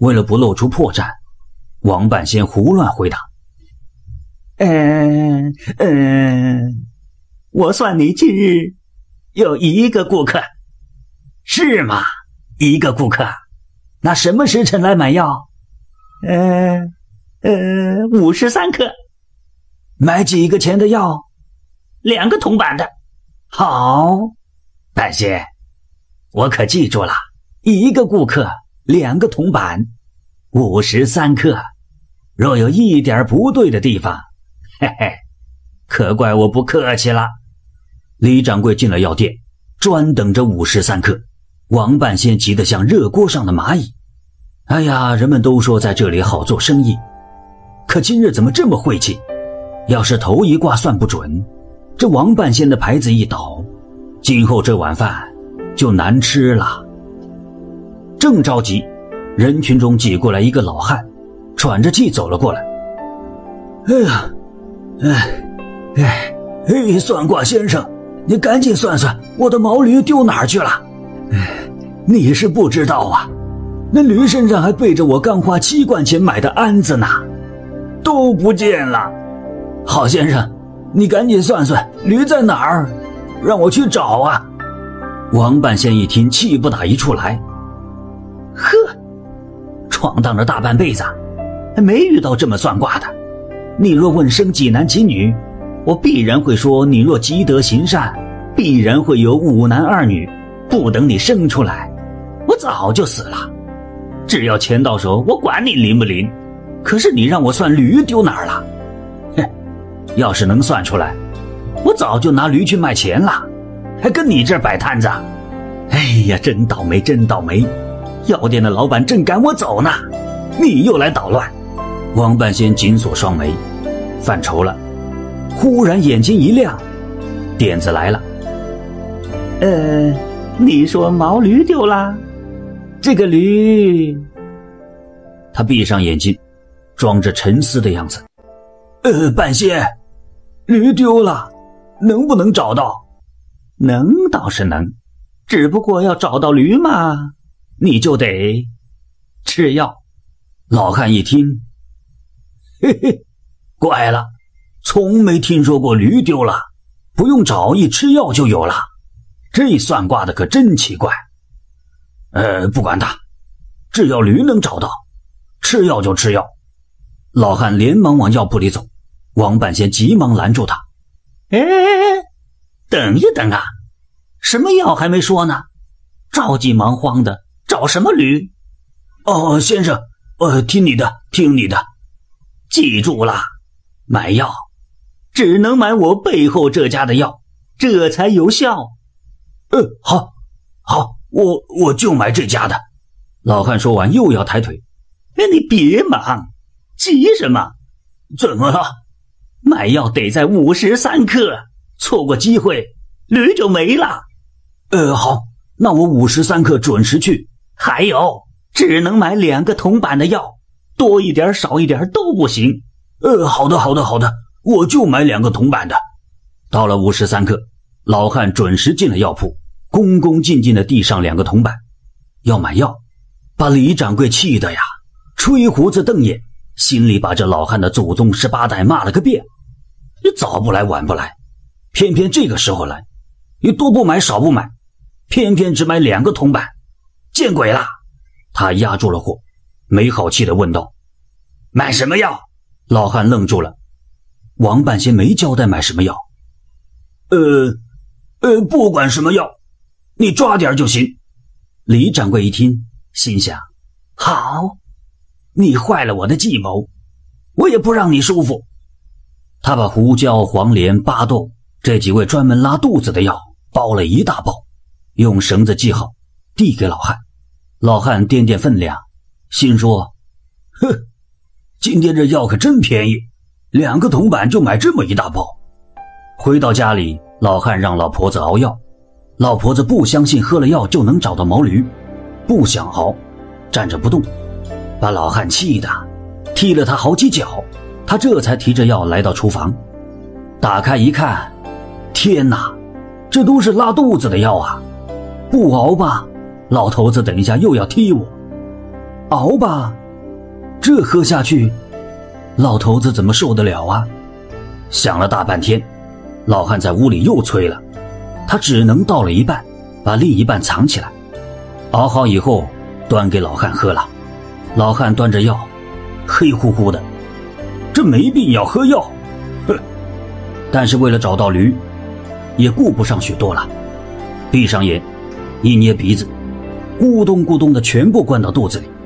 为了不露出破绽，王半仙胡乱回答：“嗯嗯，我算你近日有一个顾客，是吗？一个顾客，那什么时辰来买药？呃呃，五十三克，买几个钱的药？两个铜板的。好，半仙，我可记住了，一个顾客。”两个铜板，五十三克。若有一点不对的地方，嘿嘿，可怪我不客气了。李掌柜进了药店，专等着五十三克。王半仙急得像热锅上的蚂蚁。哎呀，人们都说在这里好做生意，可今日怎么这么晦气？要是头一卦算不准，这王半仙的牌子一倒，今后这碗饭就难吃了。正着急，人群中挤过来一个老汉，喘着气走了过来。哎呀，哎，哎，哎，算卦先生，你赶紧算算我的毛驴丢哪儿去了？哎，你是不知道啊，那驴身上还背着我刚花七贯钱买的鞍子呢，都不见了。好先生，你赶紧算算驴在哪儿，让我去找啊！王半仙一听，气不打一处来。闯荡了大半辈子，还没遇到这么算卦的。你若问生几男几女，我必然会说你若积德行善，必然会有五男二女。不等你生出来，我早就死了。只要钱到手，我管你灵不灵。可是你让我算驴丢哪儿了？哼，要是能算出来，我早就拿驴去卖钱了，还跟你这儿摆摊子。哎呀，真倒霉，真倒霉！药店的老板正赶我走呢，你又来捣乱。王半仙紧锁双眉，犯愁了。忽然眼睛一亮，点子来了。呃，你说毛驴丢了？这个驴……他闭上眼睛，装着沉思的样子。呃，半仙，驴丢了，能不能找到？能倒是能，只不过要找到驴嘛。你就得吃药。老汉一听，嘿嘿，怪了，从没听说过驴丢了，不用找，一吃药就有了。这算卦的可真奇怪。呃，不管他，只要驴能找到，吃药就吃药。老汉连忙往药铺里走，王半仙急忙拦住他：“哎，等一等啊，什么药还没说呢？着急忙慌的。”找什么驴？哦，先生，呃，听你的，听你的。记住了，买药只能买我背后这家的药，这才有效。嗯，好，好，我我就买这家的。老汉说完，又要抬腿。哎，你别忙，急什么？怎么了？买药得在五时三刻，错过机会，驴就没了。呃，好，那我五时三刻准时去。还有，只能买两个铜板的药，多一点少一点都不行。呃，好的，好的，好的，我就买两个铜板的。到了午时三刻，老汉准时进了药铺，恭恭敬敬的递上两个铜板，要买药，把李掌柜气得呀，吹胡子瞪眼，心里把这老汉的祖宗十八代骂了个遍。你早不来晚不来，偏偏这个时候来，你多不买少不买，偏偏只买两个铜板。见鬼了！他压住了火，没好气的问道：“买什么药？”老汉愣住了。王半仙没交代买什么药。呃，呃，不管什么药，你抓点就行。李掌柜一听，心想：好，你坏了我的计谋，我也不让你舒服。他把胡椒、黄连、巴豆这几味专门拉肚子的药包了一大包，用绳子系好，递给老汉。老汉掂掂分量，心说：“哼，今天这药可真便宜，两个铜板就买这么一大包。”回到家里，老汉让老婆子熬药。老婆子不相信喝了药就能找到毛驴，不想熬，站着不动，把老汉气的踢了他好几脚。他这才提着药来到厨房，打开一看，天哪，这都是拉肚子的药啊！不熬吧？老头子，等一下又要踢我！熬吧，这喝下去，老头子怎么受得了啊？想了大半天，老汉在屋里又催了，他只能倒了一半，把另一半藏起来，熬好以后端给老汉喝了。老汉端着药，黑乎乎的，这没病要喝药，哼！但是为了找到驴，也顾不上许多了，闭上眼，一捏鼻子，咕咚咕咚的全部灌到肚子里。